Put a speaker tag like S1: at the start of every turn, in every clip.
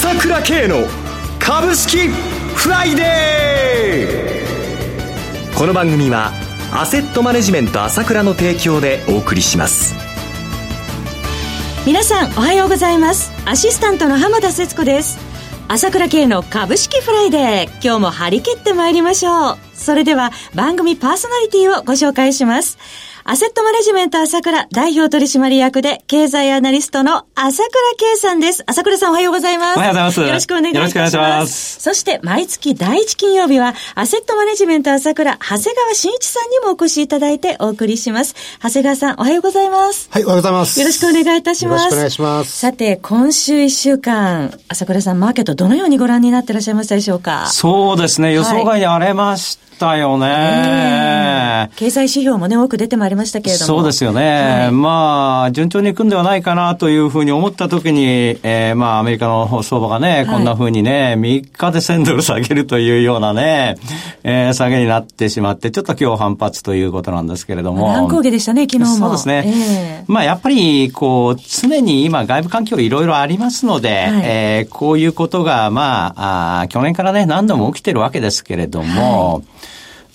S1: 朝倉慶の株式フライデー。この番組はアセットマネジメント朝倉の提供でお送りします。
S2: 皆さんおはようございます。アシスタントの浜田節子です。朝倉慶の株式フライデー。今日も張り切ってまいりましょう。それでは番組パーソナリティをご紹介します。アセットマネジメント朝倉代表取締役で経済アナリストの朝倉圭さんです。朝倉さんおはようございます。
S3: おはようございます。
S2: よろしくお願いします。よろしくお願いします。そして毎月第一金曜日はアセットマネジメント朝倉長谷川慎一さんにもお越しいただいてお送りします。長谷川さんおはようございます。
S4: はい、おはようございます。
S2: よろしくお願いいたします。よろしく
S4: お願いします。
S2: さて、今週一週間、朝倉さんマーケットどのようにご覧になっていらっしゃいましたでしょうか？
S3: そうですね、予想外に荒れました。たよね、
S2: 経済指標もね、多く出てまいりましたけれども。
S3: そうですよね。はい、まあ、順調にいくんではないかなというふうに思ったときに、えー、まあ、アメリカの相場がね、こんなふうにね、3日で1000ドル下げるというようなね、えー、下げになってしまって、ちょっと今日反発ということなんですけれども。
S2: 乱高下でしたね、昨日も。
S3: そうですね。えー、まあ、やっぱり、こう、常に今、外部環境いろいろありますので、はい、えー、こういうことが、まああ、去年からね、何度も起きてるわけですけれども、はい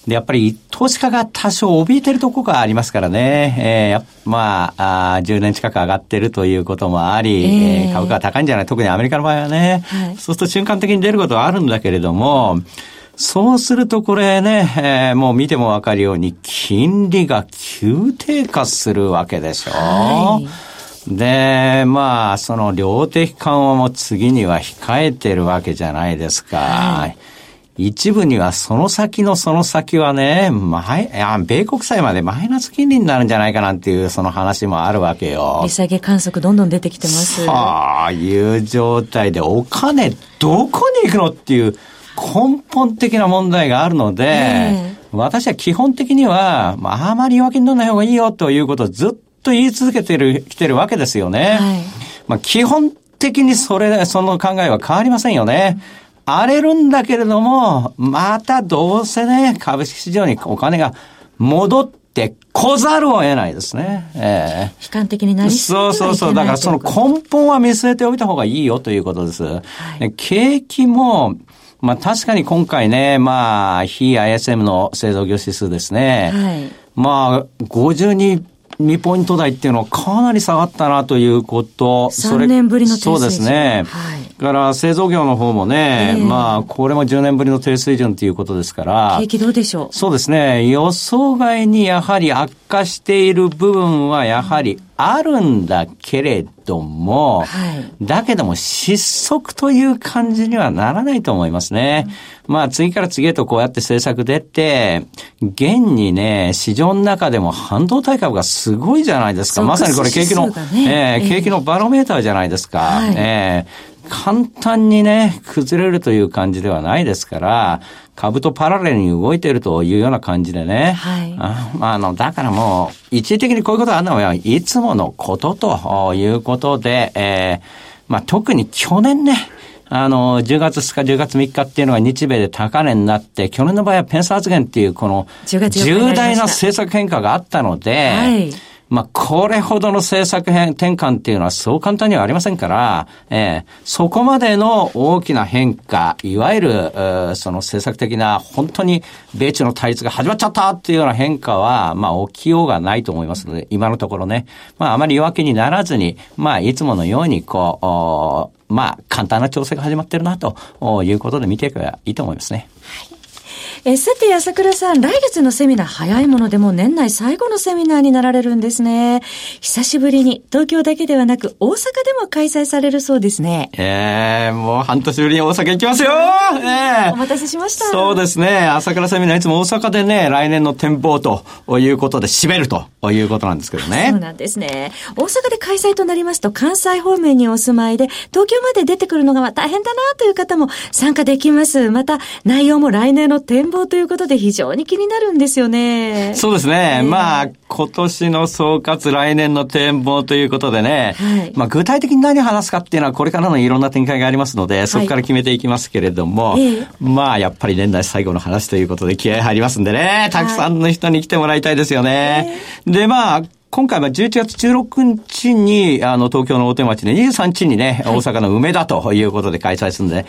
S3: で、やっぱり投資家が多少怯えてるところがありますからね。えー、まああ、10年近く上がってるということもあり、えー、えー、株価が高いんじゃない？特にアメリカの場合はね、はい、そうすると瞬間的に出ることはあるんだけれども、そうするとこれね、えー、もう見てもわかるように、金利が急低下するわけでしょ。はいで、まあ、その量的緩和も次には控えてるわけじゃないですか。はい一部にはその先のその先はね、前、米国債までマイナス金利になるんじゃないかなんていうその話もあるわけよ。
S2: 利下げ観測どんどん出てきてます。
S3: ああいう状態でお金どこに行くのっていう根本的な問題があるので、えー、私は基本的には、まあ、あまり弱気にならない方がいいよということをずっと言い続けてる、来てるわけですよね。はい、まあ、基本的にそれ、その考えは変わりませんよね。荒れるんだけれども、またどうせね、株式市場にお金が戻ってこざるを得ないですね。
S2: ええー、悲観的になり
S3: そうそうそう。だからその根本は見据えておいた方がいいよということです。はい、景気も、まあ確かに今回ね、まあ、非 ISM の製造業指数ですね。はい、まあ、52 2ポイント台っていうのはかなり下がったなということ。
S2: 3年ぶりの低
S3: 水準。そうですね。はい。から製造業の方もね、えー、まあ、これも10年ぶりの低水準ということですから。
S2: 景気どうでしょ
S3: う？そうですね。予想外にやはり悪化している部分はやはりあるんだけれども、はい、だけども失速という感じにはならないと思いますね。うん、まあ次から次へとこうやって政策出て、現にね、市場の中でも半導体株がすごいじゃないですか。まさにこれ景気の、ね、えー、景気のバロメーターじゃないですか。はい、えー簡単にね、崩れるという感じではないですから、株とパラレルに動いているというような感じでね。はい。ああの、だからもう、一時的にこういうことがあるのは、いつものことということで、えー、まあ特に去年ね、あの、10月2日、10月3日っていうのが日米で高値になって、去年の場合はペンス発言っていう、この、重大な政策変化があったので、はいまあ、これほどの政策変転換っていうのはそう簡単にはありませんから、えー、そこまでの大きな変化、いわゆる、その政策的な本当に米中の対立が始まっちゃったっていうような変化は、まあ、起きようがないと思いますので、今のところね、まあ、あまり弱気にならずに、まあ、いつものように、こう、まあ、簡単な調整が始まってるな、ということで見ていけばいいと思いますね。
S2: はいえさて、朝倉さん、来月のセミナー早いものでも年内最後のセミナーになられるんですね。久しぶりに東京だけではなく大阪でも開催されるそうですね。
S3: ええー、もう半年ぶりに大阪行きますよえ
S2: えー、お待たせしました。
S3: そうですね。朝倉セミナーいつも大阪でね、来年の展望ということで締めるということなんですけどね。
S2: そうなんですね。大阪で開催となりますと関西方面にお住まいで東京まで出てくるのが大変だなという方も参加できます。また内容も来年の展望望ということで非常に気になるんですよね。
S3: そうですね。えー、まあ、今年の総括、来年の展望ということでね、はい、まあ、具体的に何を話すかっていうのはこれからのいろんな展開がありますので、そこから決めていきますけれども、はい、まあ、やっぱり年内最後の話ということで気合入りますんでね、たくさんの人に来てもらいたいですよね。で、まあ、今回は11月16日に、あの、東京の大手町で23日にね、大阪の梅田ということで開催するんでね、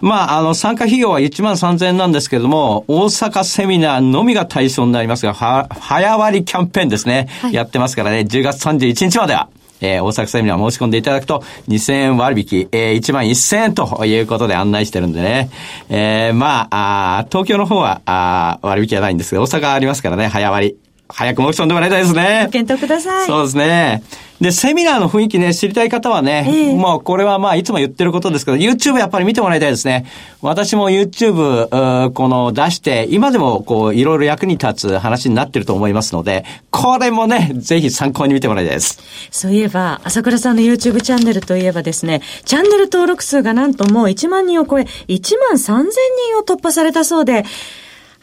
S3: まあ、あの、参加費用は1万3000円なんですけれども、大阪セミナーのみが対象になりますが、は、早割キャンペーンですね、はい、やってますからね、10月31日までは、えー、大阪セミナー申し込んでいただくと、2000円割引、えー、1万1000円ということで案内してるんでね。えー、まあ、あ東京の方は、あ割引はないんですけど、大阪ありますからね、早割。早く申し込んでもらいたいですね。
S2: ご検討ください。
S3: そうですね。で、セミナーの雰囲気ね、知りたい方はね、えー、もうこれはまあいつも言ってることですけど、YouTube やっぱり見てもらいたいですね。私も YouTube、この出して、今でもこう、いろいろ役に立つ話になってると思いますので、これもね、ぜひ参考に見てもらいたいです。
S2: そういえば、朝倉さんの YouTube チャンネルといえばですね、チャンネル登録数がなんともう1万人を超え、1万3000人を突破されたそうで、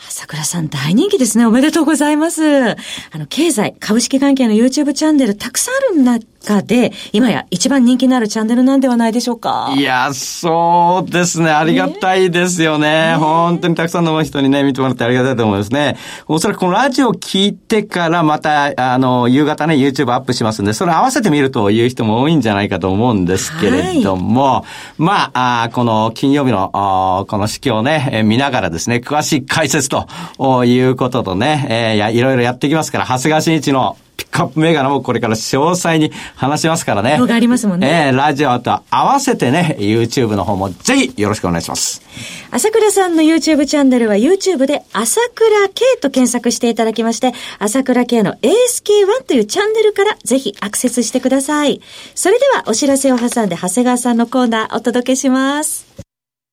S2: 桜さん大人気ですね。おめでとうございます。あの、経済、株式関係の YouTube チャンネルたくさんあるんだ中で、今や一番人気のあるチャンネルなんではないでしょうか？
S3: いや、そうですね。ありがたいですよね。ね本当にたくさんの人にね、見てもらってありがたいと思いますね。おそらくこのラジオを聞いてからまた、あの、夕方ね、YouTube アップしますんで、それ合わせてみるという人も多いんじゃないかと思うんですけれども、はい、まあ、あこの金曜日の、この式をね、見ながらですね、詳しい解説ということとね、えいろいろやっていきますから、長谷川慎一のピックアップ銘柄もこれから詳細に話しますからね。
S2: 動画ありますもんね。
S3: えー、ラジオと合わせてね、YouTube の方もぜひよろしくお願いします。
S2: 朝倉さんの YouTube チャンネルは YouTube で朝倉 K と検索していただきまして、朝倉 K の ASK1 というチャンネルからぜひアクセスしてください。それではお知らせを挟んで長谷川さんのコーナーお届けします。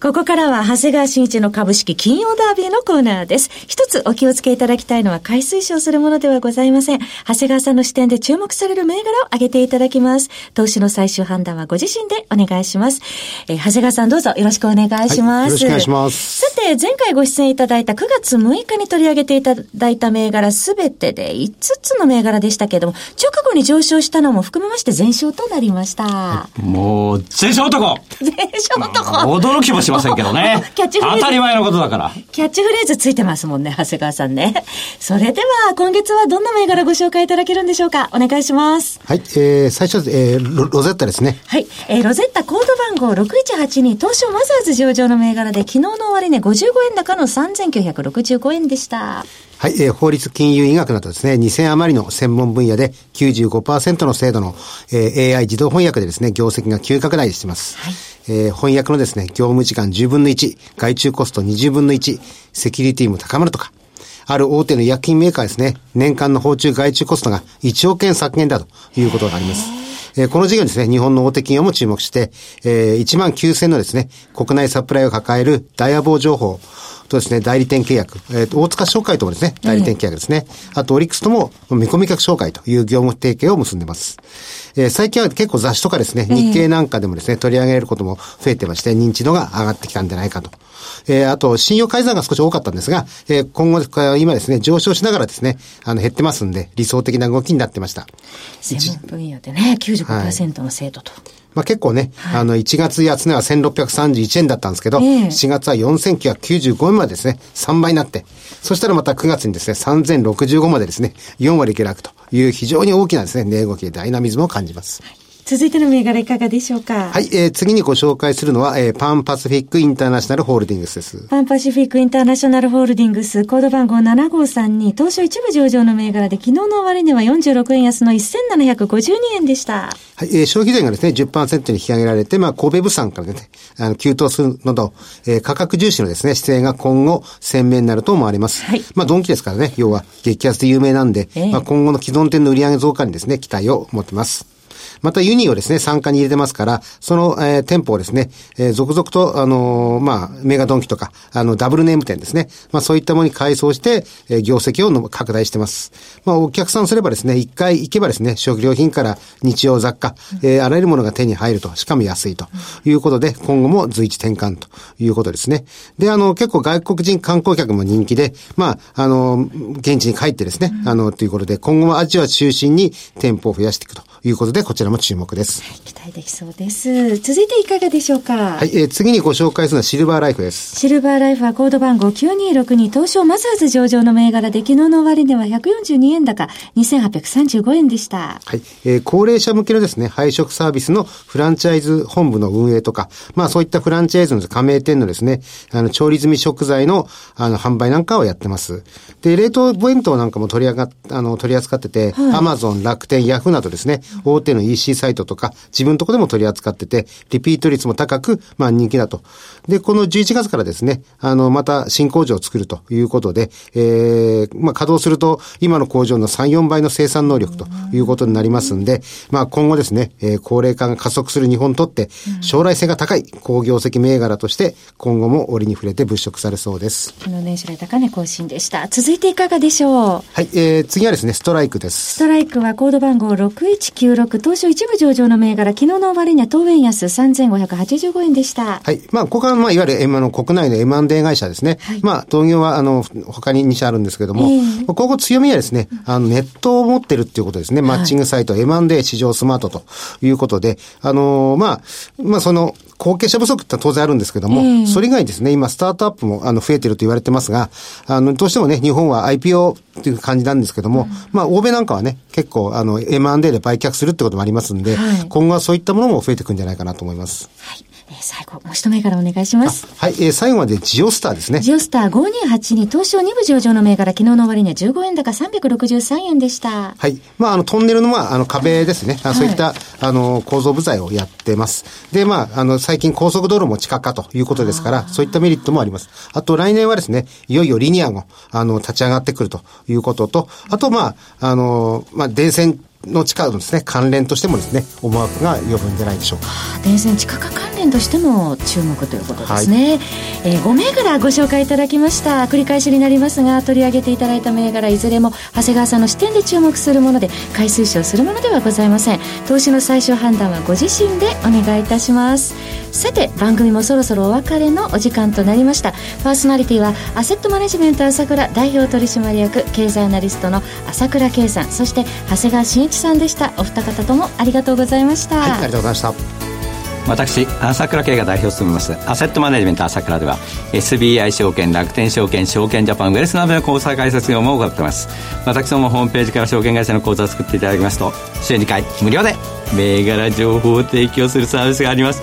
S2: ここからは、長谷川新一の株式金曜ダービーのコーナーです。一つお気をつけいただきたいのは、買い推奨するものではございません。長谷川さんの視点で注目される銘柄を挙げていただきます。投資の最終判断はご自身でお願いします。えー、長谷川さんどうぞよろしくお願いします。はい、よろ
S4: しくお願いします。
S2: さて、前回ご出演いただいた9月6日に取り上げていただいた銘柄すべてで5つの銘柄でしたけれども、直後に上昇したのも含めまして全勝となりました。
S3: もう、全勝男
S2: 全勝男
S3: 驚きもししませんけどね。キャッチフレーズ。当たり前のことだから。
S2: キャッチフレーズついてますもんね、長谷川さんね。それでは、今月はどんな銘柄ご紹介いただけるんでしょうか？お願いします。
S4: はい、えー、最初、えー、ロロゼッタですね。
S2: はい、えー、ロゼッタコード番号6182、東証マザーズ上場の銘柄で、昨日の終値55円高の3965円でした。
S4: はい、えー、法律金融医学などですね、2000余りの専門分野で95%の精度の、えー、AI 自動翻訳でですね、業績が急拡大しています。はい、えー、翻訳のですね、業務時間10分の1、外注コスト20分の1、セキュリティも高まるとか、ある大手の薬品メーカーですね、年間の訪中外注コストが1億円削減だということがあります。えー、この事業にですね、日本の大手企業も注目して、えー、1万9000のですね、国内サプライを抱えるダイヤ棒情報、とですね、代理店契約、えっ、ー、と、大塚商会ともですね、代理店契約ですね。あと、オリックスとも見込み客商会という業務提携を結んでます。えー、最近は結構雑誌とかですね、日経なんかでもですね、取り上げることも増えてまして、認知度が上がってきたんじゃないかと。えー、あと、信用改ざんが少し多かったんですが、えー、今後、今ですね、上昇しながらですね、あの、減ってますんで、理想的な動きになってました。
S2: 専門分野でね、95%の精度と。はい
S4: まあ結構ね、はい、あの、1月安値は1631円だったんですけど、えー、4月は4995円までですね、3倍になって、そしたらまた9月にですね、3065までですね、4割下落という非常に大きなですね、値動きでダイナミズムを感じます。はい
S2: 続いての銘柄いかがでしょうか？
S4: はい、えー、次にご紹介するのは、えー、パンパシフィックインターナショナルホールディングスです。
S2: パンパシフィックインターナショナルホールディングス、コード番号7532、当初一部上場の銘柄で、昨日の終値は46円安の1752円でした。
S4: はい、えー、消費税がですね、10%に引き上げられて、まあ、神戸物産からね、あの、急騰するのと、えー、価格重視のですね、姿勢が今後、鮮明になると思われます。はい。まあ、ドンキですからね、要は、激安で有名なんで、えー、まあ、今後の既存店の売上増加にですね、期待を持ってます。またユニをですね、参加に入れてますから、その、えー、店舗をですね、えー、続々と、あのー、まあ、メガドンキとか、あの、ダブルネーム店ですね。まあ、そういったものに改装して、えー、業績をの拡大してます。まあ、お客さんすればですね、一回行けばですね、食料品から日用雑貨、えー、あらゆるものが手に入ると、しかも安いということで、今後も随一転換ということですね。で、あの、結構外国人観光客も人気で、まあ、あの、現地に帰ってですね、あの、ということで、今後もアジア中心に店舗を増やしていくということで、こちらも注目です。
S2: はい、期待できそうです。続いていかがでしょうか？
S4: はい、えー、次にご紹介するのはシルバーライフです。
S2: シルバーライフはコード番号9262東証マザーズ上場の銘柄で昨日の終値は142円高、2835円でした。
S4: はい、えー、高齢者向けのですね、配食サービスのフランチャイズ本部の運営とか、まあそういったフランチャイズの加盟店のですね、あの、調理済み食材の、あの、販売なんかをやってます。で、冷凍弁当なんかも取り上が、あの、取り扱ってて、アマゾン、楽天、ヤフーなどですね、大手の EC サイトとか、自分のとこでも取り扱ってて、リピート率も高く、まあ人気だと。で、この11月からですね、あの、また新工場を作るということで、えー、まあ稼働すると、今の工場の3、4倍の生産能力ということになりますんで、まあ今後ですね、えー、高齢化が加速する日本にとって、将来性が高い工業績銘柄として、今後も折に触れて物色されそうです。
S2: この年初来高値更新でした。続いていかがでしょう？は
S4: い、えー、次はですね、ストライクです。
S2: ストライクはコード番号6196、当初一部上場の銘柄、昨日の終値は当円安3585円でした。
S4: はい。まあ、ここは、まあ、いわゆる、あの、国内の M&A 会社ですね。はい、まあ、東業は、あの、他に2社あるんですけども、えー、ここ強みはですね、あの、ネットを持ってるっていうことですね。マッチングサイト、はい、M&A 市場スマートということで、あのまあ、まあ、その、後継者不足って当然あるんですけども、えー、それ以外にですね、今、スタートアップも、あの、増えてると言われてますが、あの、どうしてもね、日本は IPO っていう感じなんですけども、うん、まあ、欧米なんかはね、結構、あの、M&A で売却するってこともありますんで、はい、今後はそういったものも増えていくんじゃないかなと思います。
S2: はいえー、最後、もう一銘柄お願いします。
S4: はい、えー、最後までジオスターですね。
S2: ジオスター5282東証2部上場の銘柄、昨日の終値は15円高363円でした。
S4: はい。まあ、あの、トンネルの、まあ、あの、壁ですね。はい、そういった、あの、構造部材をやってます。で、まあ、あの、最近高速道路も地下化ということですから、そういったメリットもあります。あと、来年はですね、いよいよリニアも、あの、立ち上がってくるということと、あと、まあ、あの、まあ、電線の地下のですね、関連としてもですね、思惑が呼ぶんじゃないでしょうか。
S2: 電線地下化関連としても注目ということですね。はい、えー、5銘柄ご紹介いただきました。繰り返しになりますが、取り上げていただいた銘柄いずれも、長谷川さんの視点で注目するもので、買い推奨するものではございません。投資の最終判断はご自身でお願いいたします。さて、番組もそろそろお別れのお時間となりました。パーソナリティは、アセットマネジメント朝倉代表取締役経済アナリストの朝倉圭さん、そして長谷川慎一さんでした。お二方ともありがとうございました、
S4: はい、ありがとうございました。
S3: 私朝倉慶が代表を務めますアセットマネジメント朝倉では SBI 証券楽天証券証券ジャパンウェルスなどの口座開設業も行っています。私どもホームページから証券会社の口座を作っていただきますと週2回無料で銘柄情報を提供するサービスがあります